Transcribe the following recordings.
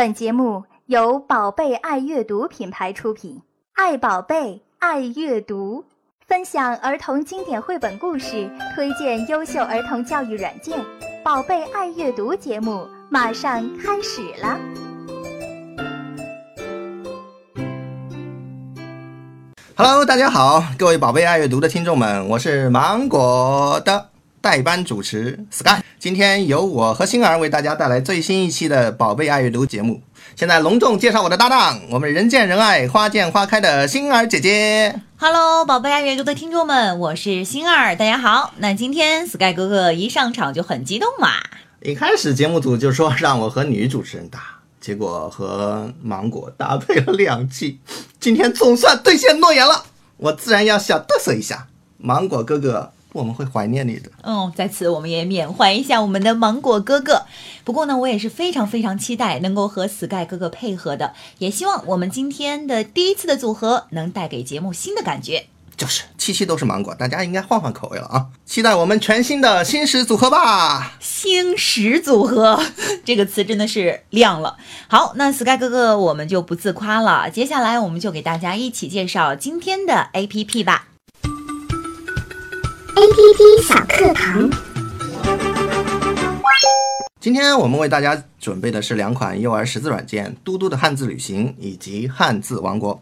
本节目由宝贝爱阅读品牌出品，爱宝贝，爱阅读，分享儿童经典绘本故事，推荐优秀儿童教育软件。宝贝爱阅读节目马上开始了。Hello，大家好，各位宝贝爱阅读的听众们，我是芒果的。代班主持 Sky，今天由我和星儿为大家带来最新一期的《宝贝爱阅读》节目。现在隆重介绍我的搭档，我们人见人爱、花见花开的星儿姐姐。Hello，宝贝爱阅读的听众们，我是星儿，大家好。那今天 Sky 哥哥一上场就很激动嘛。一开始节目组就说让我和女主持人搭，结果和芒果搭配了两期，今天总算兑现诺言了，我自然要小嘚瑟一下。芒果哥哥。我们会怀念你的。嗯，在此我们也缅怀一下我们的芒果哥哥。不过呢，我也是非常非常期待能够和 Sky 哥哥配合的，也希望我们今天的第一次的组合能带给节目新的感觉。就是七期都是芒果，大家应该换换口味了啊！期待我们全新的星石组合吧。星石组合 这个词真的是亮了。好，那 Sky 哥哥我们就不自夸了，接下来我们就给大家一起介绍今天的 APP 吧。A P P 小课堂。今天我们为大家准备的是两款幼儿识字软件：嘟嘟的汉字旅行以及汉字王国。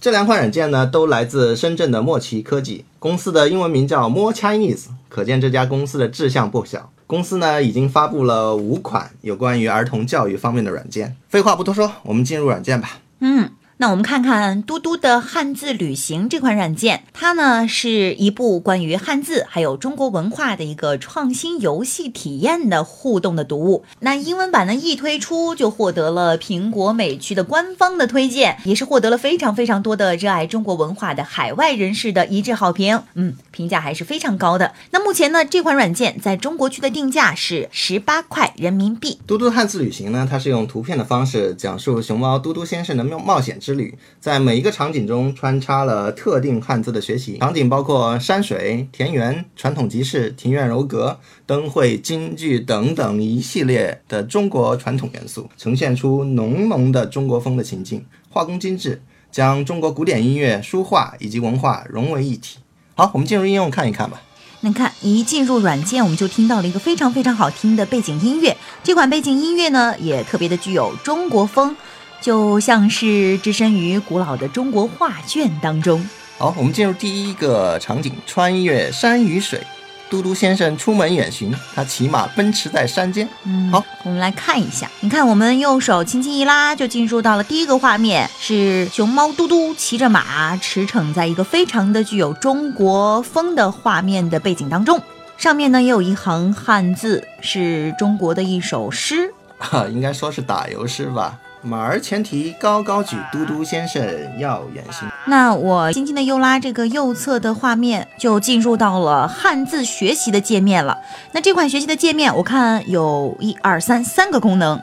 这两款软件呢，都来自深圳的墨奇科技公司的英文名叫 More Chinese，可见这家公司的志向不小。公司呢已经发布了五款有关于儿童教育方面的软件。废话不多说，我们进入软件吧。嗯。那我们看看嘟嘟的汉字旅行这款软件，它呢是一部关于汉字还有中国文化的一个创新游戏体验的互动的读物。那英文版呢一推出就获得了苹果美区的官方的推荐，也是获得了非常非常多的热爱中国文化的海外人士的一致好评。嗯，评价还是非常高的。那目前呢这款软件在中国区的定价是十八块人民币。嘟嘟汉字旅行呢，它是用图片的方式讲述熊猫嘟嘟先生的冒冒险之。之旅，在每一个场景中穿插了特定汉字的学习场景，包括山水、田园、传统集市、庭院楼阁、灯会、京剧等等一系列的中国传统元素，呈现出浓浓的中国风的情境，画工精致，将中国古典音乐、书画以及文化融为一体。好，我们进入应用看一看吧。你看，一进入软件，我们就听到了一个非常非常好听的背景音乐。这款背景音乐呢，也特别的具有中国风。就像是置身于古老的中国画卷当中。好，我们进入第一个场景：穿越山与水。嘟嘟先生出门远行，他骑马奔驰在山间。嗯，好，我们来看一下。你看，我们右手轻轻一拉，就进入到了第一个画面，是熊猫嘟嘟骑着马驰骋在一个非常的具有中国风的画面的背景当中。上面呢也有一行汉字，是中国的一首诗。哈，应该说是打油诗吧。马儿前蹄高高举，嘟嘟先生要远行。那我轻轻的又拉这个右侧的画面，就进入到了汉字学习的界面了。那这款学习的界面，我看有一二三三个功能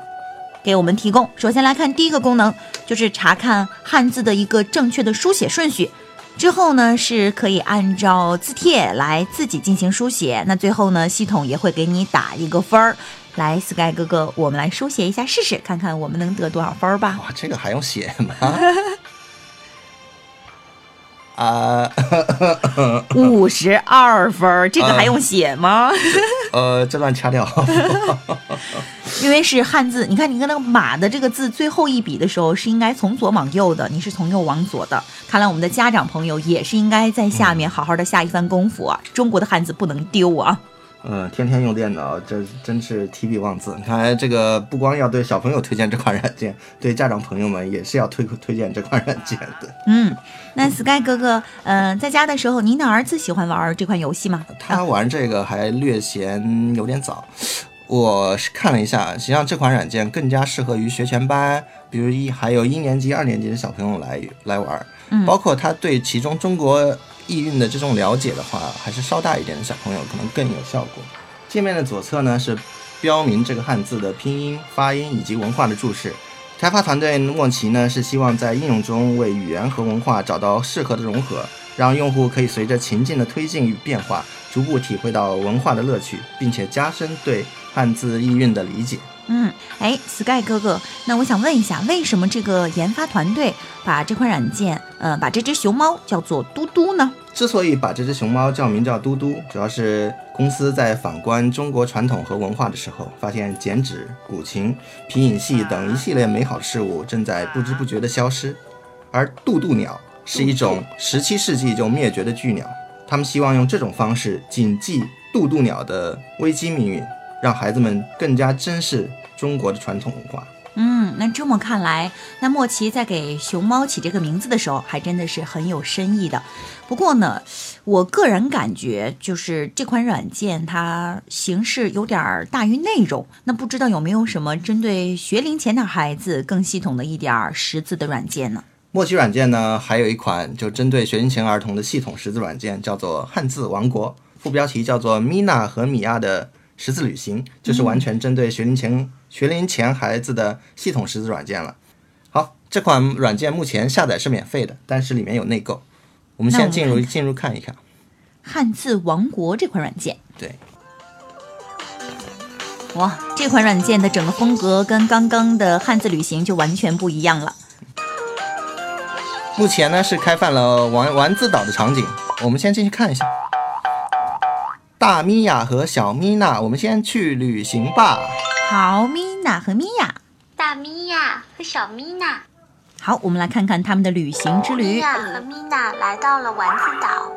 给我们提供。首先来看第一个功能，就是查看汉字的一个正确的书写顺序。之后呢，是可以按照字帖来自己进行书写。那最后呢，系统也会给你打一个分儿。来，Sky 哥哥，我们来书写一下试试，看看我们能得多少分吧。哇，这个还用写吗？啊，五十二分，这个还用写吗？呃，这段掐掉。因为是汉字，你看，你跟那个马的这个字最后一笔的时候是应该从左往右的，你是从右往左的。看来我们的家长朋友也是应该在下面好好的下一番功夫啊！中国的汉字不能丢啊。嗯，天天用电脑，这真是提笔忘字。看来这个不光要对小朋友推荐这款软件，对家长朋友们也是要推推荐这款软件的。嗯，那 Sky 哥哥，嗯，在家的时候，您的儿子喜欢玩这款游戏吗？他玩这个还略嫌有点早。我是看了一下，实际上这款软件更加适合于学前班，比如一还有一年级、二年级的小朋友来来玩。嗯，包括他对其中中国。意蕴的这种了解的话，还是稍大一点的小朋友可能更有效果。界面的左侧呢是标明这个汉字的拼音、发音以及文化的注释。开发团队莫奇呢是希望在应用中为语言和文化找到适合的融合，让用户可以随着情境的推进与变化，逐步体会到文化的乐趣，并且加深对汉字意蕴的理解。嗯，哎，Sky 哥哥，那我想问一下，为什么这个研发团队把这款软件，呃，把这只熊猫叫做嘟嘟呢？之所以把这只熊猫叫名叫嘟嘟，主要是公司在反观中国传统和文化的时候，发现剪纸、古琴、皮影戏等一系列美好的事物正在不知不觉地消失，而渡渡鸟是一种十七世纪就灭绝的巨鸟，他们希望用这种方式谨记渡渡鸟的危机命运。让孩子们更加珍视中国的传统文化。嗯，那这么看来，那莫奇在给熊猫起这个名字的时候，还真的是很有深意的。不过呢，我个人感觉就是这款软件它形式有点大于内容。那不知道有没有什么针对学龄前的孩子更系统的一点识字的软件呢？莫奇软件呢，还有一款就针对学龄前儿童的系统识字软件，叫做汉字王国，副标题叫做米娜和米娅的。识字旅行就是完全针对学龄前学龄前孩子的系统识字软件了。好，这款软件目前下载是免费的，但是里面有内购。我们先进入进入看一看汉字王国这款软件。对，哇，这款软件的整个风格跟刚刚的汉字旅行就完全不一样了。目前呢是开放了玩玩字岛的场景，我们先进去看一下。大咪娅和小咪娜，我们先去旅行吧。好，咪娜和咪娅。大咪娅和小咪娜。好，我们来看看他们的旅行之旅。咪娅和咪娜来到了丸子岛。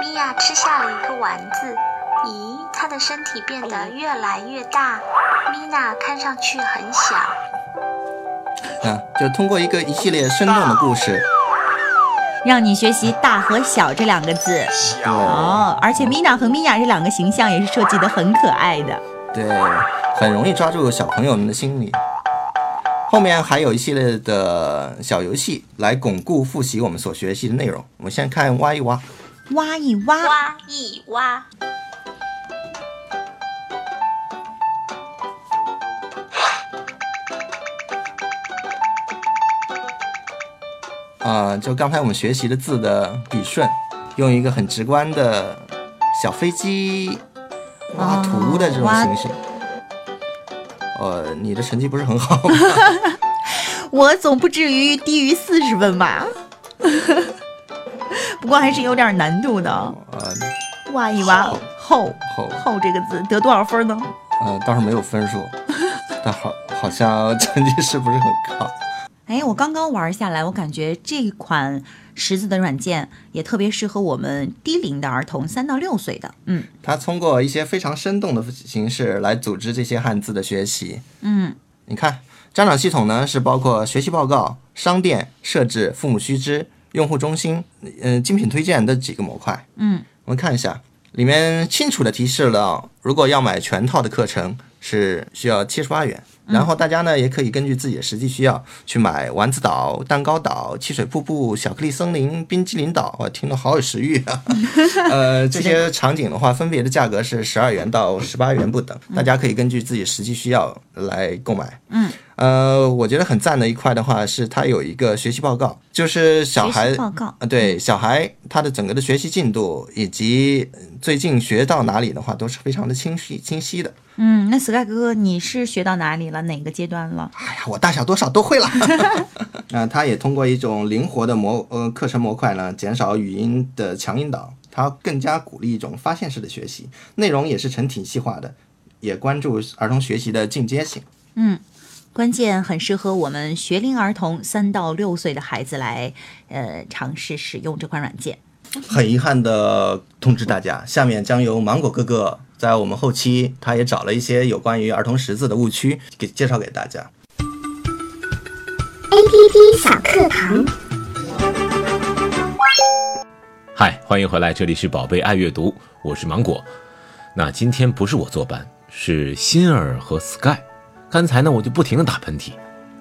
咪娅吃下了一个丸子，咦，她的身体变得越来越大。咪娜看上去很小。啊，就通过一个一系列生动的故事。让你学习“大”和“小”这两个字哦，而且米娜和米娅这两个形象也是设计的很可爱的，对，很容易抓住小朋友们的心理。后面还有一系列的小游戏来巩固复习我们所学习的内容。我们先看挖一挖，挖一挖，挖一挖。啊，就刚才我们学习的字的笔顺，用一个很直观的小飞机挖图的这种形式。呃，你的成绩不是很好。我总不至于低于四十分吧？不过还是有点难度的。呃，挖一挖后后后这个字得多少分呢？呃，倒是没有分数，但好好像成绩是不是很高？哎，我刚刚玩下来，我感觉这款识字的软件也特别适合我们低龄的儿童，三到六岁的。嗯，它通过一些非常生动的形式来组织这些汉字的学习。嗯，你看，家长系统呢是包括学习报告、商店设置、父母须知、用户中心、嗯精品推荐的几个模块。嗯，我们看一下，里面清楚的提示了，如果要买全套的课程是需要七十八元。然后大家呢也可以根据自己的实际需要去买丸子岛、蛋糕岛、汽水瀑布、巧克力森林、冰激凌岛，我听得好有食欲啊！呃，这些场景的话，分别的价格是十二元到十八元不等，大家可以根据自己实际需要来购买。嗯。呃，我觉得很赞的一块的话是，它有一个学习报告，就是小孩报告啊，对小孩他的整个的学习进度以及最近学到哪里的话，都是非常的清晰清晰的。嗯，那 Sky 哥哥，你是学到哪里了？哪个阶段了？哎呀，我大小多少都会了。那，他也通过一种灵活的模呃课程模块呢，减少语音的强引导，他更加鼓励一种发现式的学习，内容也是成体系化的，也关注儿童学习的进阶性。嗯。关键很适合我们学龄儿童三到六岁的孩子来，呃，尝试使用这款软件。很遗憾的通知大家，下面将由芒果哥哥在我们后期，他也找了一些有关于儿童识字的误区，给介绍给大家。A P P 小课堂。嗨，欢迎回来，这里是宝贝爱阅读，我是芒果。那今天不是我坐班，是欣儿和 Sky。刚才呢，我就不停的打喷嚏，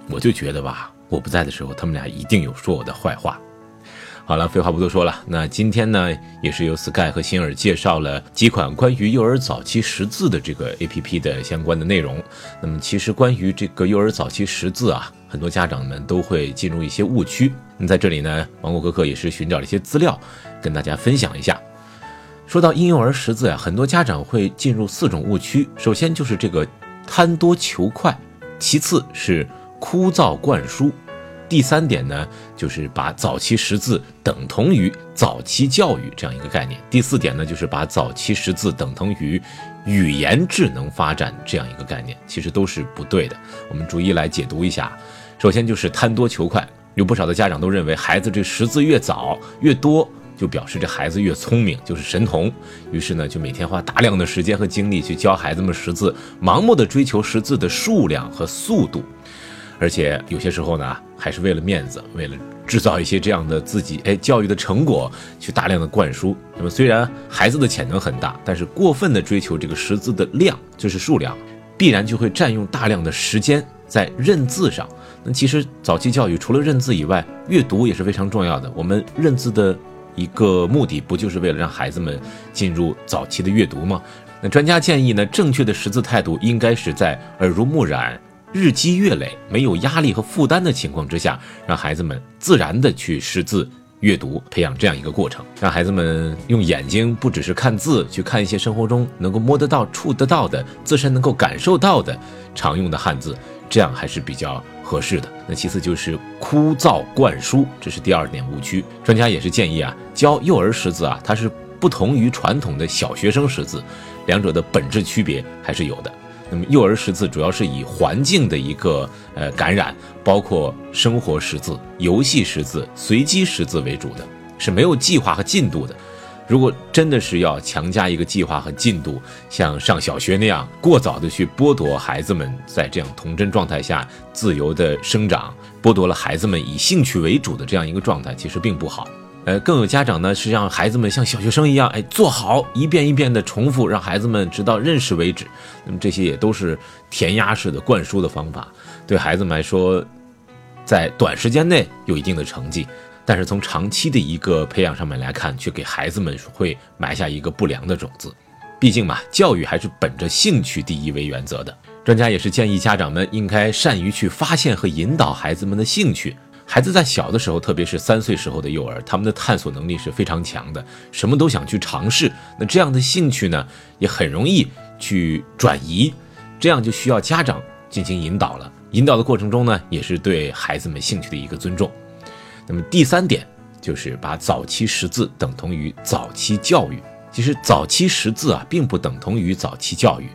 我就觉得吧，我不在的时候，他们俩一定有说我的坏话。好了，废话不多说了，那今天呢，也是由 Sky 和星儿介绍了几款关于幼儿早期识字的这个 APP 的相关的内容。那么，其实关于这个幼儿早期识字啊，很多家长们都会进入一些误区。那在这里呢，王果哥哥也是寻找了一些资料，跟大家分享一下。说到婴幼儿识字呀，很多家长会进入四种误区。首先就是这个。贪多求快，其次是枯燥灌输。第三点呢，就是把早期识字等同于早期教育这样一个概念。第四点呢，就是把早期识字等同于语言智能发展这样一个概念，其实都是不对的。我们逐一来解读一下。首先就是贪多求快，有不少的家长都认为孩子这识字越早越多，就表示这孩子越聪明，就是神童。于是呢，就每天花大量的时间和精力去教孩子们识字，盲目的追求识字的数量和速度。而且有些时候呢，还是为了面子，为了制造一些这样的自己哎教育的成果，去大量的灌输。那么虽然孩子的潜能很大，但是过分的追求这个识字的量，就是数量，必然就会占用大量的时间在认字上。那其实早期教育除了认字以外，阅读也是非常重要的。我们认字的一个目的，不就是为了让孩子们进入早期的阅读吗？那专家建议呢，正确的识字态度应该是在耳濡目染。日积月累，没有压力和负担的情况之下，让孩子们自然的去识字、阅读，培养这样一个过程，让孩子们用眼睛不只是看字，去看一些生活中能够摸得到、触得到的、自身能够感受到的常用的汉字，这样还是比较合适的。那其次就是枯燥灌输，这是第二点误区。专家也是建议啊，教幼儿识字啊，它是不同于传统的小学生识字，两者的本质区别还是有的。那么幼儿识字主要是以环境的一个呃感染，包括生活识字、游戏识字、随机识字为主的，是没有计划和进度的。如果真的是要强加一个计划和进度，像上小学那样过早的去剥夺孩子们在这样童真状态下自由的生长，剥夺了孩子们以兴趣为主的这样一个状态，其实并不好。呃，更有家长呢是让孩子们像小学生一样，哎，做好一遍一遍的重复，让孩子们直到认识为止。那么这些也都是填鸭式的灌输的方法，对孩子们来说，在短时间内有一定的成绩，但是从长期的一个培养上面来看，却给孩子们会埋下一个不良的种子。毕竟嘛，教育还是本着兴趣第一为原则的。专家也是建议家长们应该善于去发现和引导孩子们的兴趣。孩子在小的时候，特别是三岁时候的幼儿，他们的探索能力是非常强的，什么都想去尝试。那这样的兴趣呢，也很容易去转移，这样就需要家长进行引导了。引导的过程中呢，也是对孩子们兴趣的一个尊重。那么第三点就是把早期识字等同于早期教育。其实早期识字啊，并不等同于早期教育。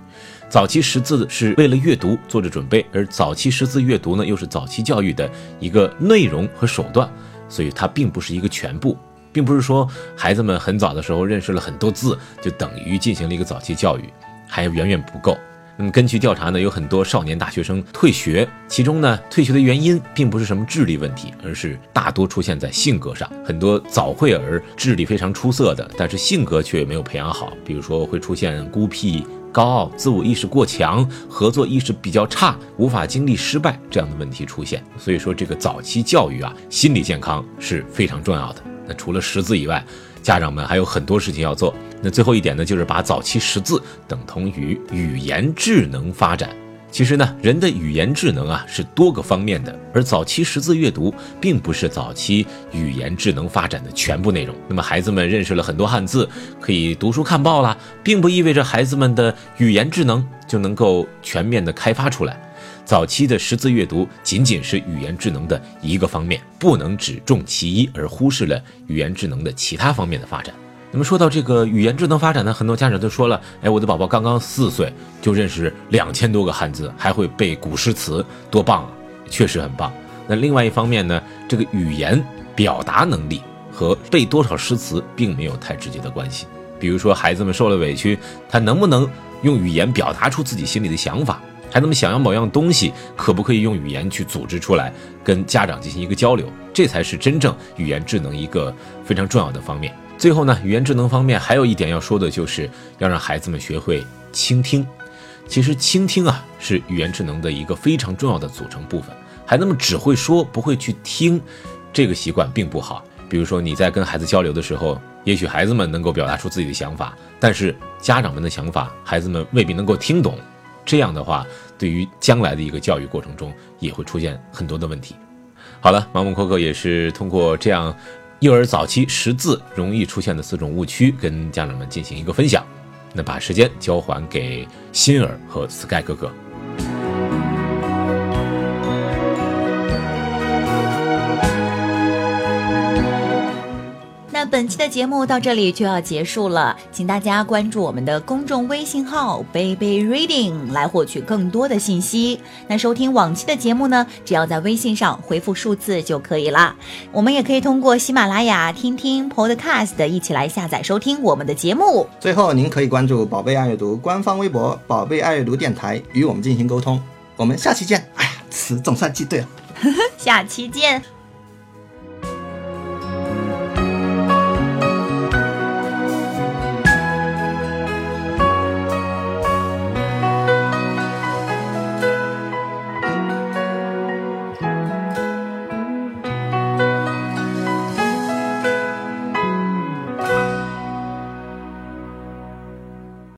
早期识字是为了阅读做着准备，而早期识字阅读呢，又是早期教育的一个内容和手段，所以它并不是一个全部，并不是说孩子们很早的时候认识了很多字，就等于进行了一个早期教育，还远远不够。那么根据调查呢，有很多少年大学生退学，其中呢，退学的原因并不是什么智力问题，而是大多出现在性格上。很多早慧儿智力非常出色的，但是性格却没有培养好，比如说会出现孤僻。高傲、自我意识过强、合作意识比较差、无法经历失败这样的问题出现。所以说，这个早期教育啊，心理健康是非常重要的。那除了识字以外，家长们还有很多事情要做。那最后一点呢，就是把早期识字等同于语言智能发展。其实呢，人的语言智能啊是多个方面的，而早期识字阅读并不是早期语言智能发展的全部内容。那么孩子们认识了很多汉字，可以读书看报啦，并不意味着孩子们的语言智能就能够全面的开发出来。早期的识字阅读仅仅是语言智能的一个方面，不能只重其一而忽视了语言智能的其他方面的发展。那么说到这个语言智能发展呢，很多家长都说了，哎，我的宝宝刚刚四岁就认识两千多个汉字，还会背古诗词，多棒啊！确实很棒。那另外一方面呢，这个语言表达能力和背多少诗词并没有太直接的关系。比如说孩子们受了委屈，他能不能用语言表达出自己心里的想法？孩子们想要某样东西，可不可以用语言去组织出来，跟家长进行一个交流？这才是真正语言智能一个非常重要的方面。最后呢，语言智能方面还有一点要说的，就是要让孩子们学会倾听。其实倾听啊，是语言智能的一个非常重要的组成部分。孩子们只会说，不会去听，这个习惯并不好。比如说你在跟孩子交流的时候，也许孩子们能够表达出自己的想法，但是家长们的想法，孩子们未必能够听懂。这样的话，对于将来的一个教育过程中，也会出现很多的问题。好了，盲目扣扣也是通过这样。幼儿早期识字容易出现的四种误区，跟家长们进行一个分享。那把时间交还给欣儿和 Sky 哥哥。本期的节目到这里就要结束了，请大家关注我们的公众微信号 “baby reading” 来获取更多的信息。那收听往期的节目呢，只要在微信上回复数字就可以啦。我们也可以通过喜马拉雅听听 Podcast 一起来下载收听我们的节目。最后，您可以关注“宝贝爱阅读”官方微博“宝贝爱阅读电台”与我们进行沟通。我们下期见。哎呀，词总算记对了。下期见。